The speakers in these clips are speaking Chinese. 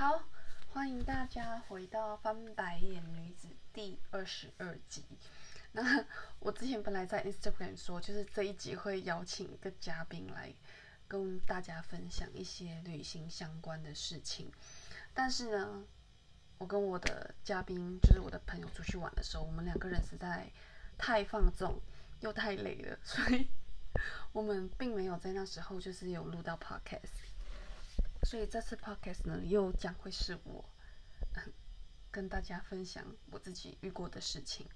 好，欢迎大家回到《翻白眼女子》第二十二集。那 我之前本来在 Instagram 说，就是这一集会邀请一个嘉宾来跟大家分享一些旅行相关的事情。但是呢，我跟我的嘉宾，就是我的朋友出去玩的时候，我们两个人实在太放纵又太累了，所以我们并没有在那时候就是有录到 Podcast。所以这次 podcast 呢，又将会是我跟大家分享我自己遇过的事情。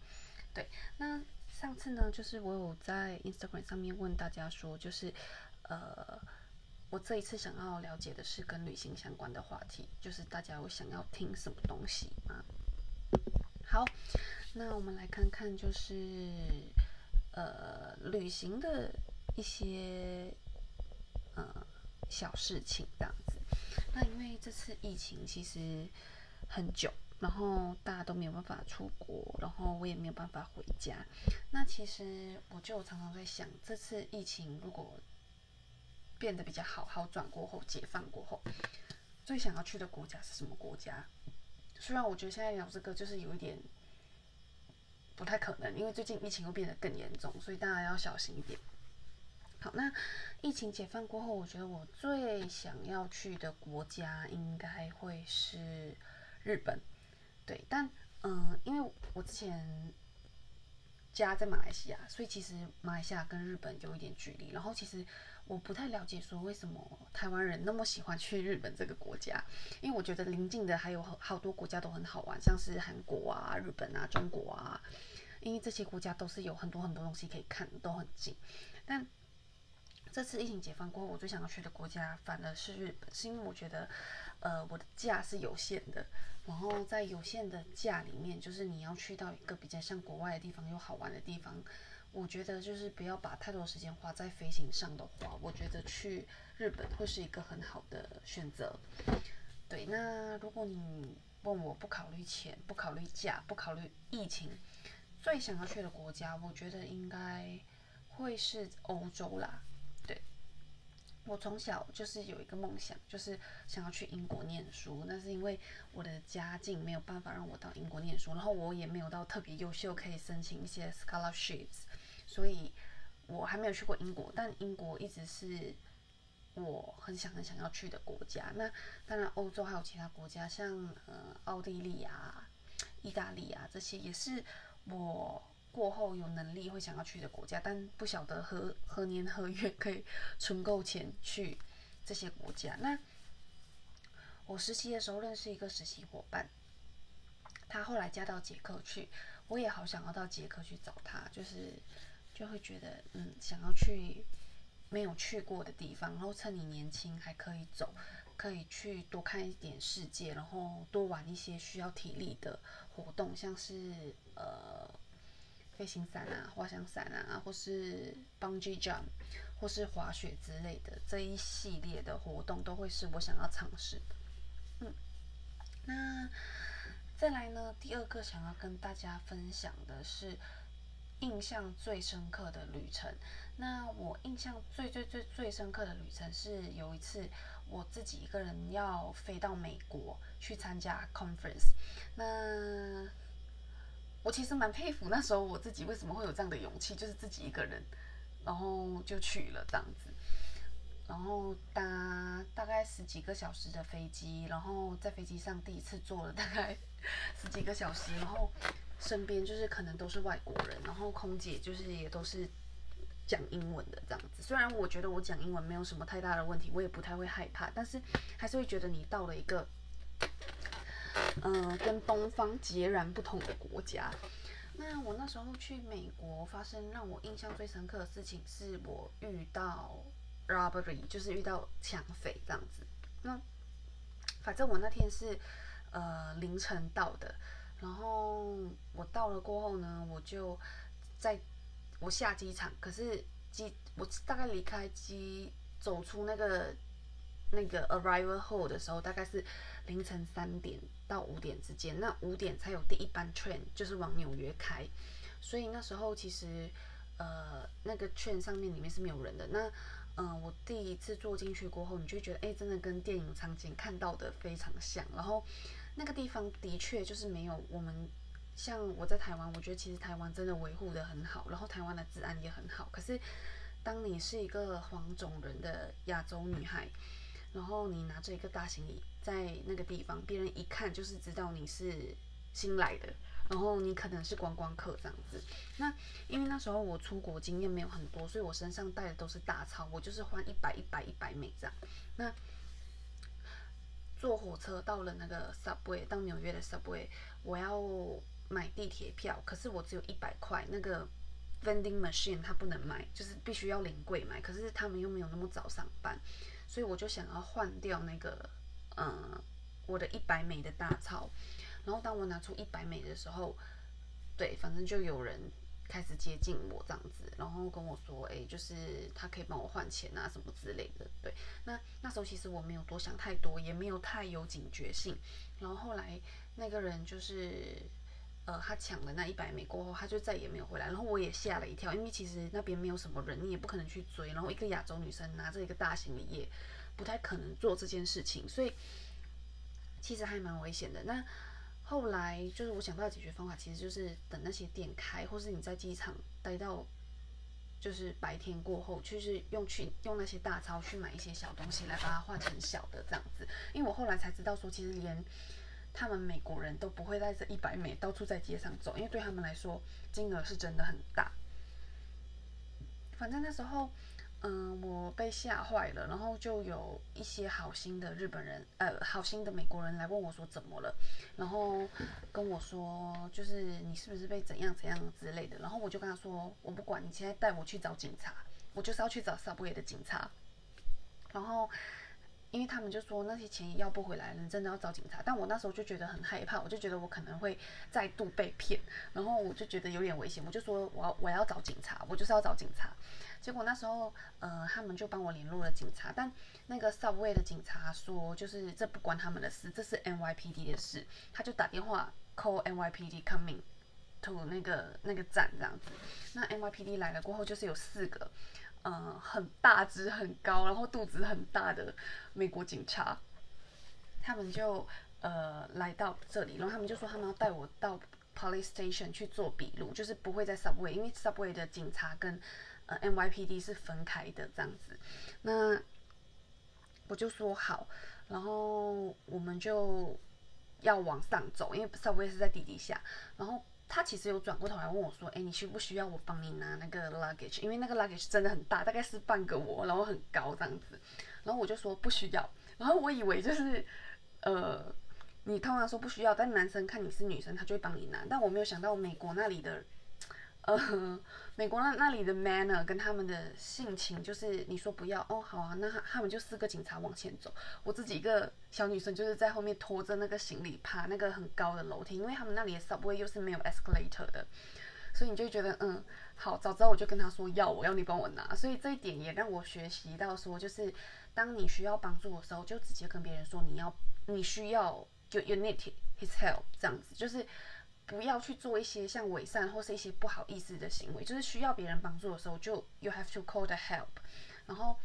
对，那上次呢，就是我有在 Instagram 上面问大家说，就是呃，我这一次想要了解的是跟旅行相关的话题，就是大家有想要听什么东西吗？好，那我们来看看，就是呃，旅行的一些呃小事情这样子。那因为这次疫情其实很久，然后大家都没有办法出国，然后我也没有办法回家。那其实我就常常在想，这次疫情如果变得比较好好转过后，解放过后，最想要去的国家是什么国家？虽然我觉得现在聊这个就是有一点不太可能，因为最近疫情会变得更严重，所以大家要小心一点。好，那疫情解放过后，我觉得我最想要去的国家应该会是日本。对，但嗯，因为我之前家在马来西亚，所以其实马来西亚跟日本有一点距离。然后其实我不太了解说为什么台湾人那么喜欢去日本这个国家，因为我觉得邻近的还有好多国家都很好玩，像是韩国啊、日本啊、中国啊，因为这些国家都是有很多很多东西可以看，都很近，但。这次疫情解放过后，我最想要去的国家反而是日本，是因为我觉得，呃，我的假是有限的，然后在有限的假里面，就是你要去到一个比较像国外的地方又好玩的地方，我觉得就是不要把太多时间花在飞行上的话，我觉得去日本会是一个很好的选择。对，那如果你问我不考虑钱、不考虑假、不考虑疫情，最想要去的国家，我觉得应该会是欧洲啦。我从小就是有一个梦想，就是想要去英国念书。那是因为我的家境没有办法让我到英国念书，然后我也没有到特别优秀可以申请一些 scholarships，所以我还没有去过英国。但英国一直是我很想很想要去的国家。那当然，欧洲还有其他国家，像呃奥地利啊、意大利啊这些，也是我。过后有能力会想要去的国家，但不晓得何何年何月可以存够钱去这些国家。那我实习的时候认识一个实习伙伴，他后来嫁到捷克去，我也好想要到捷克去找他，就是就会觉得嗯，想要去没有去过的地方，然后趁你年轻还可以走，可以去多看一点世界，然后多玩一些需要体力的活动，像是呃。飞行伞啊，滑翔伞啊，或是 bungee jump，或是滑雪之类的这一系列的活动，都会是我想要尝试。嗯，那再来呢？第二个想要跟大家分享的是印象最深刻的旅程。那我印象最最最最深刻的旅程是有一次我自己一个人要飞到美国去参加 conference。那我其实蛮佩服那时候我自己为什么会有这样的勇气，就是自己一个人，然后就去了这样子，然后搭大概十几个小时的飞机，然后在飞机上第一次坐了大概十几个小时，然后身边就是可能都是外国人，然后空姐就是也都是讲英文的这样子。虽然我觉得我讲英文没有什么太大的问题，我也不太会害怕，但是还是会觉得你到了一个。嗯，跟东方截然不同的国家。那我那时候去美国，发生让我印象最深刻的事情，是我遇到 robbery，就是遇到抢匪这样子。那反正我那天是呃凌晨到的，然后我到了过后呢，我就在我下机场，可是机我大概离开机，走出那个。那个 arrival hall 的时候，大概是凌晨三点到五点之间。那五点才有第一班 train，就是往纽约开。所以那时候其实，呃，那个 train 上面里面是没有人的。那嗯，我第一次坐进去过后，你就觉得，哎，真的跟电影场景看到的非常像。然后那个地方的确就是没有我们，像我在台湾，我觉得其实台湾真的维护的很好，然后台湾的治安也很好。可是当你是一个黄种人的亚洲女孩，然后你拿着一个大行李在那个地方，别人一看就是知道你是新来的。然后你可能是观光客这样子，那因为那时候我出国经验没有很多，所以我身上带的都是大钞，我就是换一百一百一百美这样。那坐火车到了那个 subway，到纽约的 subway，我要买地铁票，可是我只有一百块，那个 vending machine 它不能买，就是必须要临柜买，可是他们又没有那么早上班，所以我就想要换掉那个，嗯，我的一百美的大钞。然后当我拿出一百美的时候，对，反正就有人开始接近我这样子，然后跟我说，哎，就是他可以帮我换钱啊什么之类的。对，那那时候其实我没有多想太多，也没有太有警觉性。然后后来那个人就是，呃，他抢了那一百美过后，他就再也没有回来。然后我也吓了一跳，因为其实那边没有什么人，你也不可能去追。然后一个亚洲女生拿着一个大行李，也不太可能做这件事情，所以其实还蛮危险的。那后来就是我想到的解决方法，其实就是等那些店开，或是你在机场待到就是白天过后，就是用去用那些大钞去买一些小东西来把它换成小的这样子。因为我后来才知道说，其实连他们美国人都不会带着一百美到处在街上走，因为对他们来说金额是真的很大。反正那时候。嗯，我被吓坏了，然后就有一些好心的日本人，呃，好心的美国人来问我说怎么了，然后跟我说就是你是不是被怎样怎样之类的，然后我就跟他说我不管，你现在带我去找警察，我就是要去找 Subway 的警察，然后。因为他们就说那些钱也要不回来，你真的要找警察。但我那时候就觉得很害怕，我就觉得我可能会再度被骗，然后我就觉得有点危险，我就说我要我要找警察，我就是要找警察。结果那时候呃他们就帮我联络了警察，但那个 Subway 的警察说就是这不关他们的事，这是 NYPD 的事，他就打电话 call NYPD coming to 那个那个站这样子。那 NYPD 来了过后就是有四个。嗯，很大只、很高，然后肚子很大的美国警察，他们就呃来到这里，然后他们就说他们要带我到 police station 去做笔录，就是不会在 subway，因为 subway 的警察跟呃 NYPD 是分开的这样子。那我就说好，然后我们就要往上走，因为 subway 是在地底下，然后。他其实有转过头来问我说：“哎，你需不需要我帮你拿那个 luggage？因为那个 luggage 真的很大，大概是半个我，然后很高这样子。”然后我就说不需要。然后我以为就是，呃，你通常说不需要，但男生看你是女生，他就会帮你拿。但我没有想到美国那里的。呃，美国那那里的 manner 跟他们的性情，就是你说不要哦，好啊，那他们就四个警察往前走，我自己一个小女生就是在后面拖着那个行李爬那个很高的楼梯，因为他们那里的 subway 又是没有 escalator 的，所以你就觉得嗯，好，早知道我就跟他说要，我要你帮我拿，所以这一点也让我学习到说，就是当你需要帮助的时候，就直接跟别人说你要你需要就 you need his help 这样子，就是。不要去做一些像伪善或是一些不好意思的行为，就是需要别人帮助的时候，就 you have to call the help。然后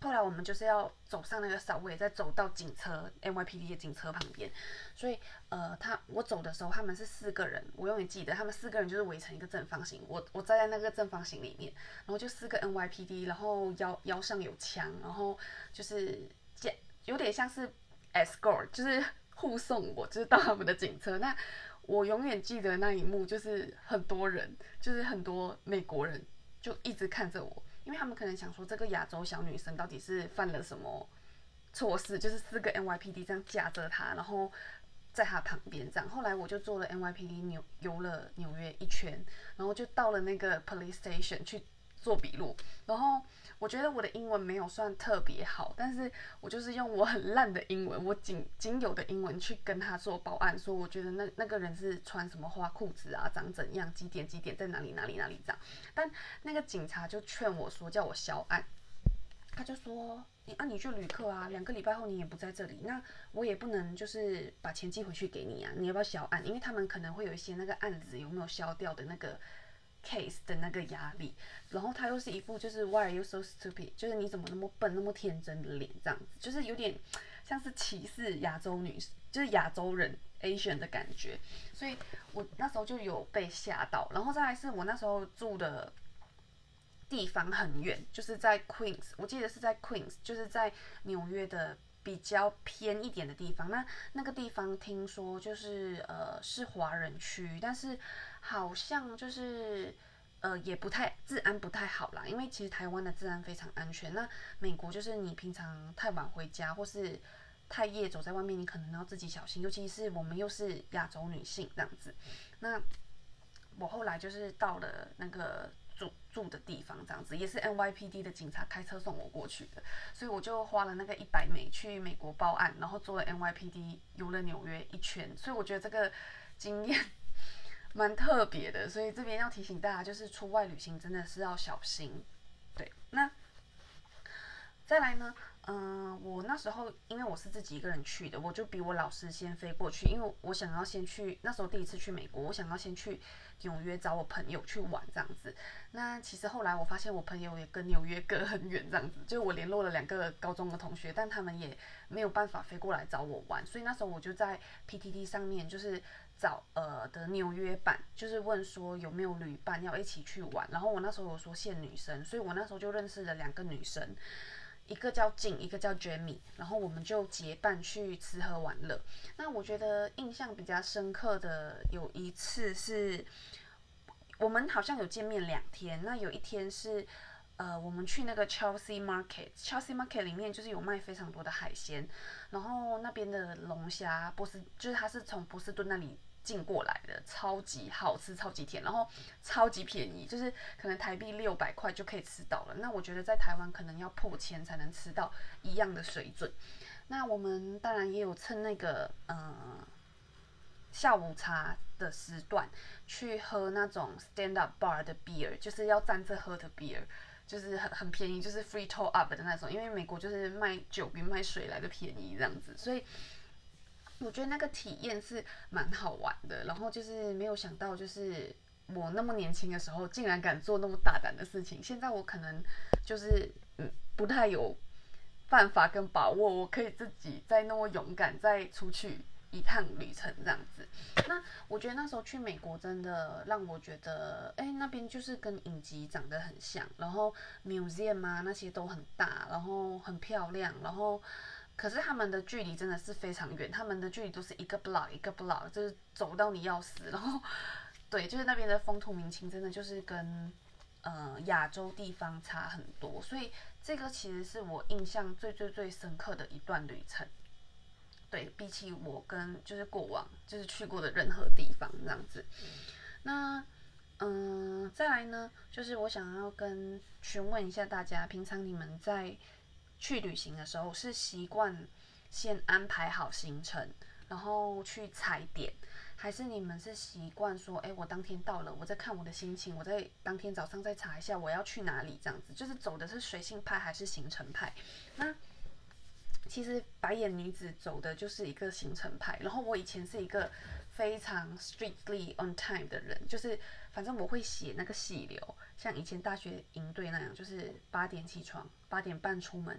后来我们就是要走上那个扫位，再走到警车 NYPD 的警车旁边。所以呃，他我走的时候，他们是四个人，我永远记得，他们四个人就是围成一个正方形，我我站在那个正方形里面，然后就四个 NYPD，然后腰腰上有枪，然后就是这有点像是 escort，就是护送我，就是到他们的警车那。我永远记得那一幕，就是很多人，就是很多美国人，就一直看着我，因为他们可能想说这个亚洲小女生到底是犯了什么错事，就是四个 NYPD 这样夹着她，然后在她旁边这样。后来我就坐了 NYPD 纽游了纽约一圈，然后就到了那个 police station 去做笔录，然后。我觉得我的英文没有算特别好，但是我就是用我很烂的英文，我仅仅有的英文去跟他做报案，说我觉得那那个人是穿什么花裤子啊，长怎样，几点几点在哪里哪里哪里这样。但那个警察就劝我说叫我销案，他就说你啊你去旅客啊，两个礼拜后你也不在这里，那我也不能就是把钱寄回去给你啊，你要不要销案？因为他们可能会有一些那个案子有没有销掉的那个。Case 的那个压力，然后他又是一副就是 Why are you so stupid？就是你怎么那么笨、那么天真的脸这样子，就是有点像是歧视亚洲女，就是亚洲人 Asian 的感觉。所以我那时候就有被吓到，然后再来是我那时候住的地方很远，就是在 Queens，我记得是在 Queens，就是在纽约的。比较偏一点的地方，那那个地方听说就是呃是华人区，但是好像就是呃也不太治安不太好啦，因为其实台湾的治安非常安全。那美国就是你平常太晚回家或是太夜走在外面，你可能要自己小心，尤其是我们又是亚洲女性这样子。那我后来就是到了那个。住住的地方这样子，也是 NYPD 的警察开车送我过去的，所以我就花了那个一百美去美国报案，然后做了 NYPD 游了纽约一圈，所以我觉得这个经验 蛮特别的，所以这边要提醒大家，就是出外旅行真的是要小心。对，那再来呢？嗯，我那时候因为我是自己一个人去的，我就比我老师先飞过去，因为我想要先去，那时候第一次去美国，我想要先去纽约找我朋友去玩这样子。那其实后来我发现我朋友也跟纽约隔很远这样子，就我联络了两个高中的同学，但他们也没有办法飞过来找我玩，所以那时候我就在 PTT 上面就是找呃的纽约版，就是问说有没有旅伴要一起去玩，然后我那时候有说限女生，所以我那时候就认识了两个女生。一个叫静，一个叫 Jamie，然后我们就结伴去吃喝玩乐。那我觉得印象比较深刻的有一次是，我们好像有见面两天。那有一天是，呃，我们去那个 Chelsea Market，Chelsea Market 里面就是有卖非常多的海鲜，然后那边的龙虾，波士就是它是从波士顿那里。进过来的超级好吃，超级甜，然后超级便宜，就是可能台币六百块就可以吃到了。那我觉得在台湾可能要破千才能吃到一样的水准。那我们当然也有趁那个嗯下午茶的时段去喝那种 stand up bar 的 beer，就是要站着喝的 beer，就是很很便宜，就是 free top up 的那种。因为美国就是卖酒比卖水来的便宜这样子，所以。我觉得那个体验是蛮好玩的，然后就是没有想到，就是我那么年轻的时候，竟然敢做那么大胆的事情。现在我可能就是嗯不太有办法跟把握，我可以自己再那么勇敢再出去一趟旅程这样子。那我觉得那时候去美国真的让我觉得，哎，那边就是跟影集长得很像，然后 museum 啊那些都很大，然后很漂亮，然后。可是他们的距离真的是非常远，他们的距离都是一个 block 一个 block，就是走到你要死。然后，对，就是那边的风土民情真的就是跟呃亚洲地方差很多，所以这个其实是我印象最最最深刻的一段旅程。对比起我跟就是过往就是去过的任何地方这样子，那嗯再来呢，就是我想要跟询问一下大家，平常你们在。去旅行的时候是习惯先安排好行程，然后去踩点，还是你们是习惯说，哎，我当天到了，我再看我的心情，我在当天早上再查一下我要去哪里，这样子，就是走的是随性派还是行程派？那其实白眼女子走的就是一个行程派，然后我以前是一个非常 strictly on time 的人，就是反正我会写那个细流。像以前大学营队那样，就是八点起床，八点半出门，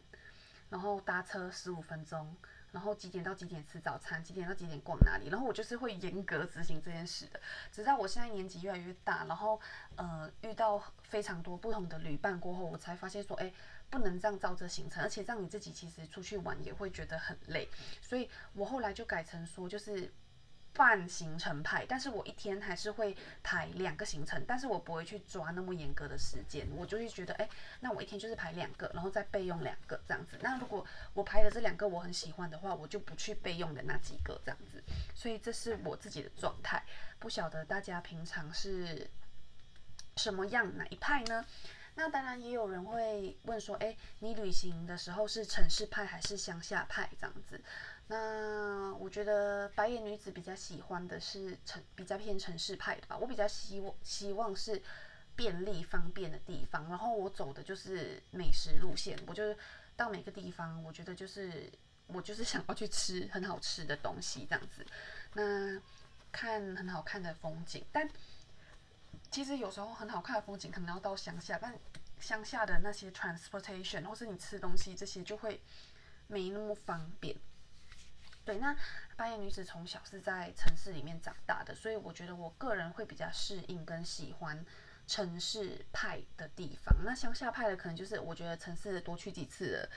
然后搭车十五分钟，然后几点到几点吃早餐，几点到几点逛哪里，然后我就是会严格执行这件事的。直到我现在年纪越来越大，然后呃遇到非常多不同的旅伴过后，我才发现说，哎，不能这样照着行程，而且让你自己其实出去玩也会觉得很累，所以我后来就改成说，就是。半行程派，但是我一天还是会排两个行程，但是我不会去抓那么严格的时间，我就会觉得，哎，那我一天就是排两个，然后再备用两个这样子。那如果我排的这两个我很喜欢的话，我就不去备用的那几个这样子。所以这是我自己的状态，不晓得大家平常是什么样哪一派呢？那当然也有人会问说，哎，你旅行的时候是城市派还是乡下派这样子？那我觉得白眼女子比较喜欢的是城，比较偏城市派的吧。我比较希望希望是便利方便的地方，然后我走的就是美食路线。我就是到每个地方，我觉得就是我就是想要去吃很好吃的东西这样子，那看很好看的风景。但其实有时候很好看的风景可能要到乡下，但乡下的那些 transportation 或是你吃东西这些就会没那么方便。对，那八眼女子从小是在城市里面长大的，所以我觉得我个人会比较适应跟喜欢城市派的地方。那乡下派的可能就是我觉得城市多去几次，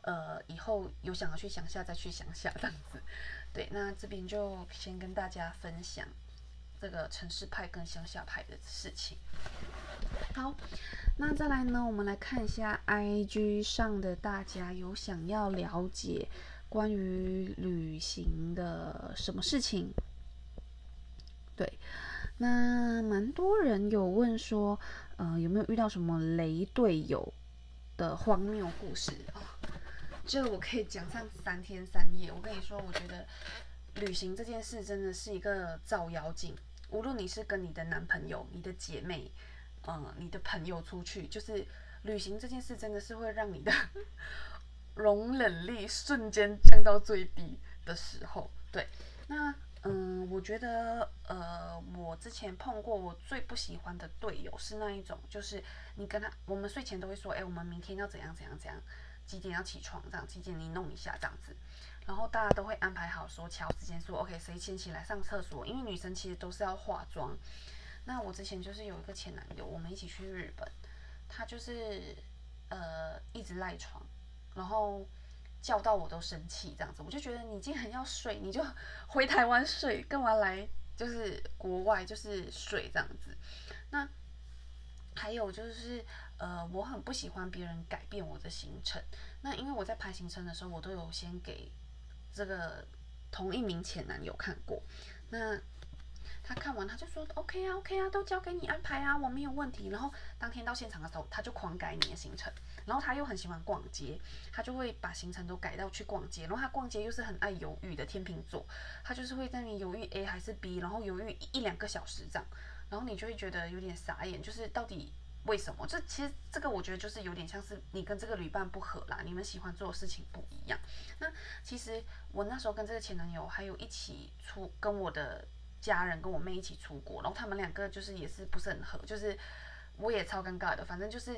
呃，以后有想要去乡下再去乡下这样子。对，那这边就先跟大家分享这个城市派跟乡下派的事情。好，那再来呢，我们来看一下 IG 上的大家有想要了解。关于旅行的什么事情？对，那蛮多人有问说，呃，有没有遇到什么雷队友的荒谬故事哦？这我可以讲上三天三夜。我跟你说，我觉得旅行这件事真的是一个照妖镜。无论你是跟你的男朋友、你的姐妹、嗯，你的朋友出去，就是旅行这件事真的是会让你的。容忍力瞬间降到最低的时候，对，那嗯，我觉得呃，我之前碰过我最不喜欢的队友是那一种，就是你跟他，我们睡前都会说，哎，我们明天要怎样怎样怎样，几点要起床，这样几点你弄一下这样子，然后大家都会安排好说调时间，说 OK 谁先起来上厕所，因为女生其实都是要化妆。那我之前就是有一个前男友，我们一起去日本，他就是呃一直赖床。然后叫到我都生气，这样子我就觉得你既然要睡，你就 回台湾睡，干嘛来就是国外就是睡这样子。那还有就是呃，我很不喜欢别人改变我的行程。那因为我在排行程的时候，我都有先给这个同一名前男友看过。那他看完他就说 OK 啊 OK 啊，都交给你安排啊，我没有问题。然后当天到现场的时候，他就狂改你的行程。然后他又很喜欢逛街，他就会把行程都改到去逛街。然后他逛街又是很爱犹豫的天秤座，他就是会在你犹豫 A 还是 B，然后犹豫一两个小时这样。然后你就会觉得有点傻眼，就是到底为什么？这其实这个我觉得就是有点像是你跟这个旅伴不合啦，你们喜欢做的事情不一样。那其实我那时候跟这个前男友还有一起出跟我的。家人跟我妹一起出国，然后他们两个就是也是不是很合，就是我也超尴尬的。反正就是，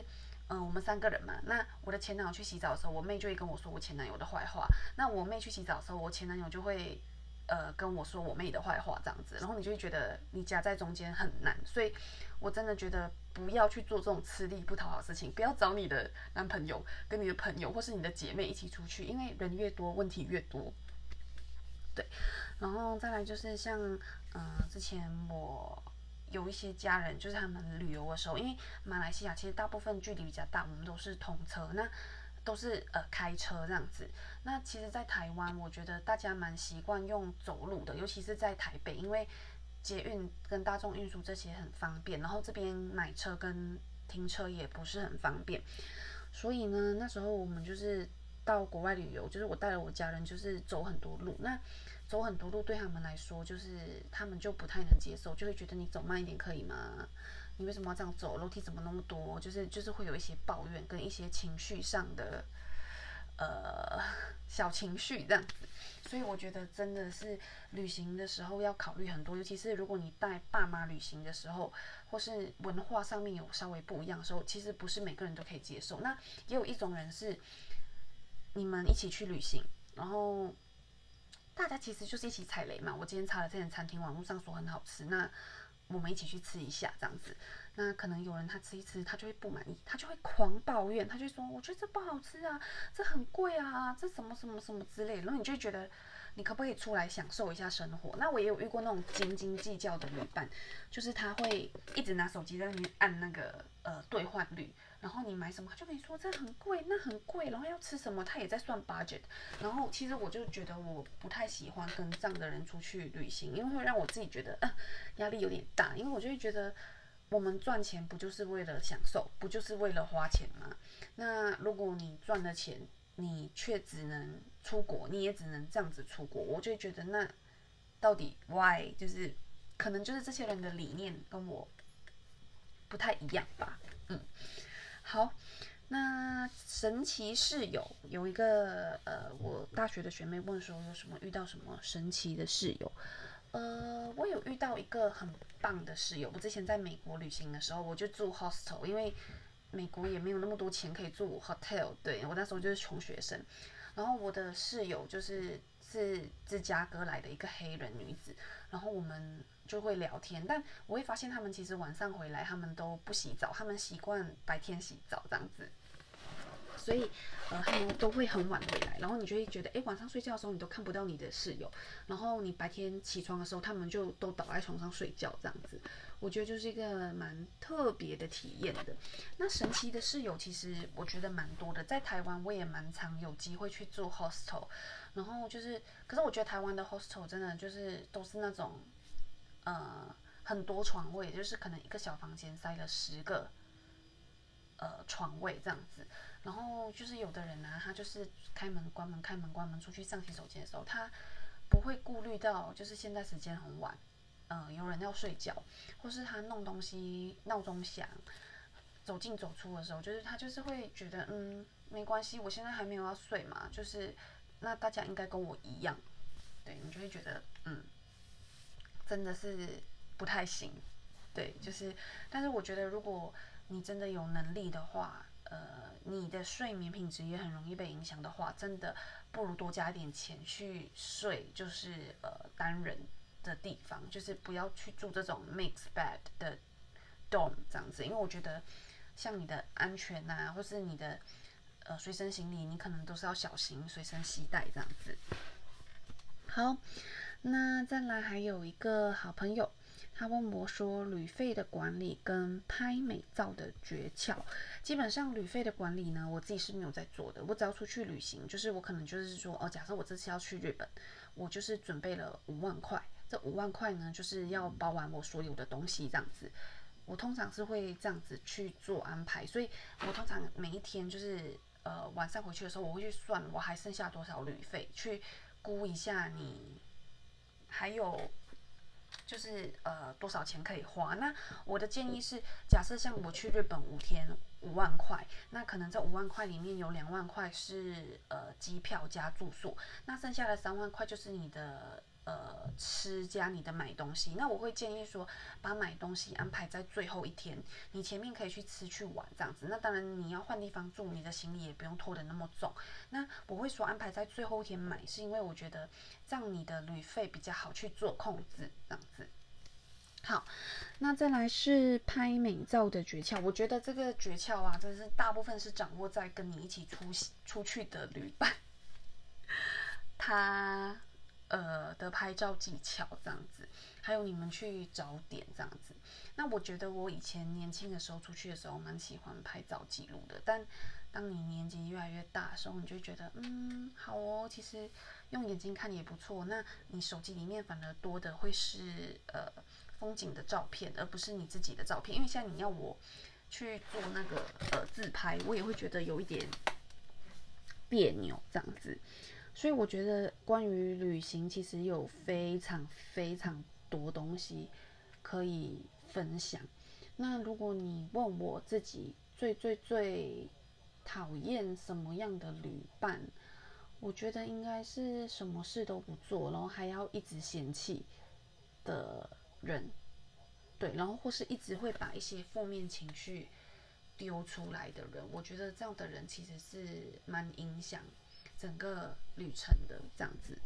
嗯，我们三个人嘛。那我的前男友去洗澡的时候，我妹就会跟我说我前男友的坏话。那我妹去洗澡的时候，我前男友就会呃跟我说我妹的坏话这样子。然后你就会觉得你夹在中间很难。所以我真的觉得不要去做这种吃力不讨好的事情，不要找你的男朋友跟你的朋友或是你的姐妹一起出去，因为人越多问题越多。对，然后再来就是像，嗯，之前我有一些家人，就是他们旅游的时候，因为马来西亚其实大部分距离比较大，我们都是通车，那都是呃开车这样子。那其实，在台湾，我觉得大家蛮习惯用走路的，尤其是在台北，因为捷运跟大众运输这些很方便，然后这边买车跟停车也不是很方便，所以呢，那时候我们就是到国外旅游，就是我带了我家人，就是走很多路，那。走很多路对他们来说，就是他们就不太能接受，就会觉得你走慢一点可以吗？你为什么要这样走？楼梯怎么那么多？就是就是会有一些抱怨跟一些情绪上的呃小情绪这样子。所以我觉得真的是旅行的时候要考虑很多，尤其是如果你带爸妈旅行的时候，或是文化上面有稍微不一样的时候，其实不是每个人都可以接受。那也有一种人是你们一起去旅行，然后。大家其实就是一起踩雷嘛。我今天查了这间餐厅，网络上说很好吃，那我们一起去吃一下这样子。那可能有人他吃一吃，他就会不满意，他就会狂抱怨，他就说：“我觉得这不好吃啊，这很贵啊，这什么什么什么之类。”然后你就觉得。你可不可以出来享受一下生活？那我也有遇过那种斤斤计较的旅伴，就是他会一直拿手机在那边按那个呃兑换率，然后你买什么他就跟你说这很贵，那很贵，然后要吃什么他也在算 budget。然后其实我就觉得我不太喜欢跟这样的人出去旅行，因为会让我自己觉得压力有点大，因为我就会觉得我们赚钱不就是为了享受，不就是为了花钱吗？那如果你赚了钱，你却只能出国，你也只能这样子出国，我就觉得那到底 why 就是可能就是这些人的理念跟我不太一样吧。嗯，好，那神奇室友有一个呃，我大学的学妹问说有什么遇到什么神奇的室友，呃，我有遇到一个很棒的室友。我之前在美国旅行的时候，我就住 hostel，因为美国也没有那么多钱可以住 hotel。对我那时候就是穷学生。然后我的室友就是是芝加哥来的一个黑人女子，然后我们就会聊天。但我会发现他们其实晚上回来，他们都不洗澡，他们习惯白天洗澡这样子。所以，呃，他们都会很晚回来，然后你就会觉得，哎，晚上睡觉的时候你都看不到你的室友，然后你白天起床的时候，他们就都倒在床上睡觉这样子。我觉得就是一个蛮特别的体验的。那神奇的室友其实我觉得蛮多的，在台湾我也蛮常有机会去住 hostel，然后就是，可是我觉得台湾的 hostel 真的就是都是那种，呃，很多床位，就是可能一个小房间塞了十个，呃，床位这样子。然后就是有的人呢，他就是开门关门开门关门出去上洗手间的时候，他不会顾虑到就是现在时间很晚，嗯，有人要睡觉，或是他弄东西闹钟响，走进走出的时候，就是他就是会觉得嗯没关系，我现在还没有要睡嘛，就是那大家应该跟我一样，对你就会觉得嗯真的是不太行，对，就是但是我觉得如果你真的有能力的话。呃，你的睡眠品质也很容易被影响的话，真的不如多加一点钱去睡，就是呃单人的地方，就是不要去住这种 mix bed 的 dorm 这样子，因为我觉得像你的安全呐，或是你的呃随身行李，你可能都是要小心随身携带这样子。好，那再来还有一个好朋友。他问我说：“旅费的管理跟拍美照的诀窍，基本上旅费的管理呢，我自己是没有在做的。我只要出去旅行，就是我可能就是说，哦，假设我这次要去日本，我就是准备了五万块，这五万块呢，就是要包完我所有的东西这样子。我通常是会这样子去做安排，所以我通常每一天就是呃晚上回去的时候，我会去算我还剩下多少旅费，去估一下你还有。”就是呃多少钱可以花？那我的建议是，假设像我去日本五天五万块，那可能这五万块里面有两万块是呃机票加住宿，那剩下的三万块就是你的。呃，吃加你的买东西，那我会建议说，把买东西安排在最后一天，你前面可以去吃去玩这样子。那当然你要换地方住，你的行李也不用拖得那么重。那我会说安排在最后一天买，是因为我觉得这样你的旅费比较好去做控制这样子。好，那再来是拍美照的诀窍，我觉得这个诀窍啊，真是大部分是掌握在跟你一起出出去的旅伴，他。呃的拍照技巧这样子，还有你们去找点这样子。那我觉得我以前年轻的时候出去的时候，蛮喜欢拍照记录的。但当你年纪越来越大的时候，你就觉得，嗯，好哦，其实用眼睛看也不错。那你手机里面反而多的会是呃风景的照片，而不是你自己的照片。因为现在你要我去做那个呃自拍，我也会觉得有一点别扭这样子。所以我觉得关于旅行，其实有非常非常多东西可以分享。那如果你问我自己最最最讨厌什么样的旅伴，我觉得应该是什么事都不做，然后还要一直嫌弃的人。对，然后或是一直会把一些负面情绪丢出来的人，我觉得这样的人其实是蛮影响。整个旅程的这样子，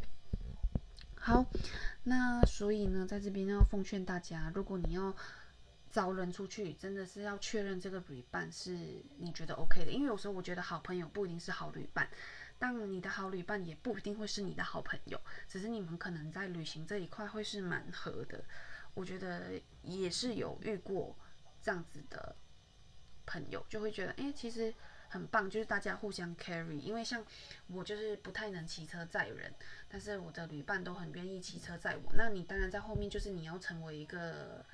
好，那所以呢，在这边要奉劝大家，如果你要找人出去，真的是要确认这个旅伴是你觉得 OK 的，因为有时候我觉得好朋友不一定是好旅伴，但你的好旅伴也不一定会是你的好朋友，只是你们可能在旅行这一块会是蛮合的。我觉得也是有遇过这样子的朋友，就会觉得，哎，其实。很棒，就是大家互相 carry，因为像我就是不太能骑车载人，但是我的旅伴都很愿意骑车载我。那你当然在后面就是你要成为一个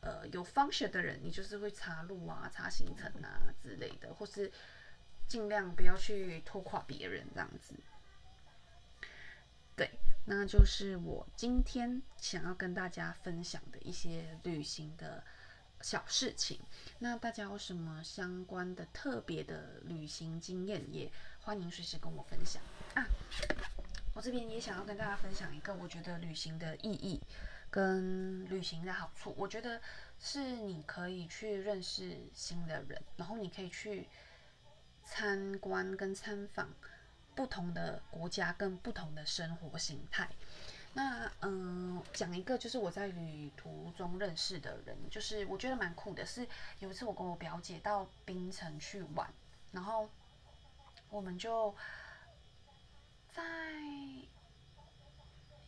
呃有 function 的人，你就是会查路啊、查行程啊之类的，或是尽量不要去拖垮别人这样子。对，那就是我今天想要跟大家分享的一些旅行的。小事情，那大家有什么相关的特别的旅行经验，也欢迎随时跟我分享啊！我这边也想要跟大家分享一个我觉得旅行的意义，跟旅行的好处，我觉得是你可以去认识新的人，然后你可以去参观跟参访不同的国家跟不同的生活形态。那嗯，讲一个就是我在旅途中认识的人，就是我觉得蛮酷的。是有一次我跟我表姐到槟城去玩，然后我们就在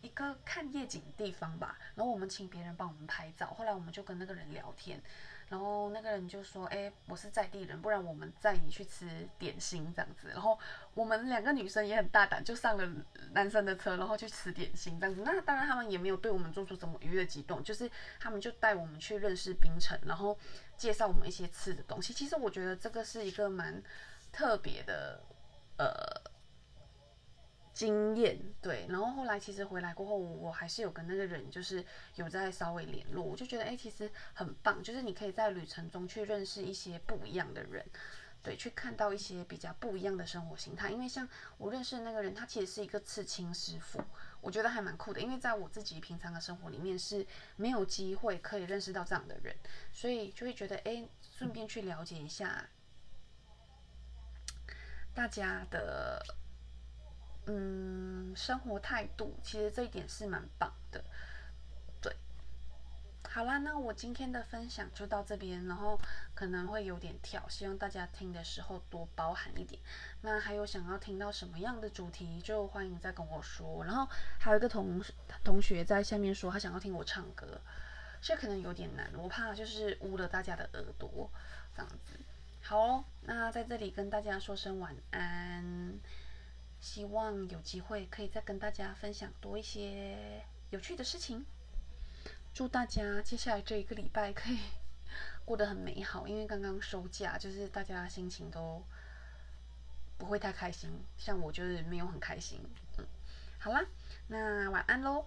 一个看夜景的地方吧，然后我们请别人帮我们拍照。后来我们就跟那个人聊天。然后那个人就说：“哎，我是在地人，不然我们载你去吃点心这样子。”然后我们两个女生也很大胆，就上了男生的车，然后去吃点心这样子。那当然他们也没有对我们做出什么愉悦举动，就是他们就带我们去认识冰城，然后介绍我们一些吃的东西。其实我觉得这个是一个蛮特别的，呃。经验对，然后后来其实回来过后，我还是有跟那个人就是有在稍微联络，我就觉得哎，其实很棒，就是你可以在旅程中去认识一些不一样的人，对，去看到一些比较不一样的生活形态。因为像我认识的那个人，他其实是一个刺青师傅，我觉得还蛮酷的。因为在我自己平常的生活里面是没有机会可以认识到这样的人，所以就会觉得哎，顺便去了解一下大家的。嗯，生活态度其实这一点是蛮棒的，对。好啦，那我今天的分享就到这边，然后可能会有点跳，希望大家听的时候多包涵一点。那还有想要听到什么样的主题，就欢迎再跟我说。然后还有一个同同学在下面说他想要听我唱歌，这可能有点难，我怕就是污了大家的耳朵这样子。好哦，那在这里跟大家说声晚安。希望有机会可以再跟大家分享多一些有趣的事情。祝大家接下来这一个礼拜可以过得很美好，因为刚刚收假，就是大家心情都不会太开心，像我就是没有很开心。嗯，好啦，那晚安喽。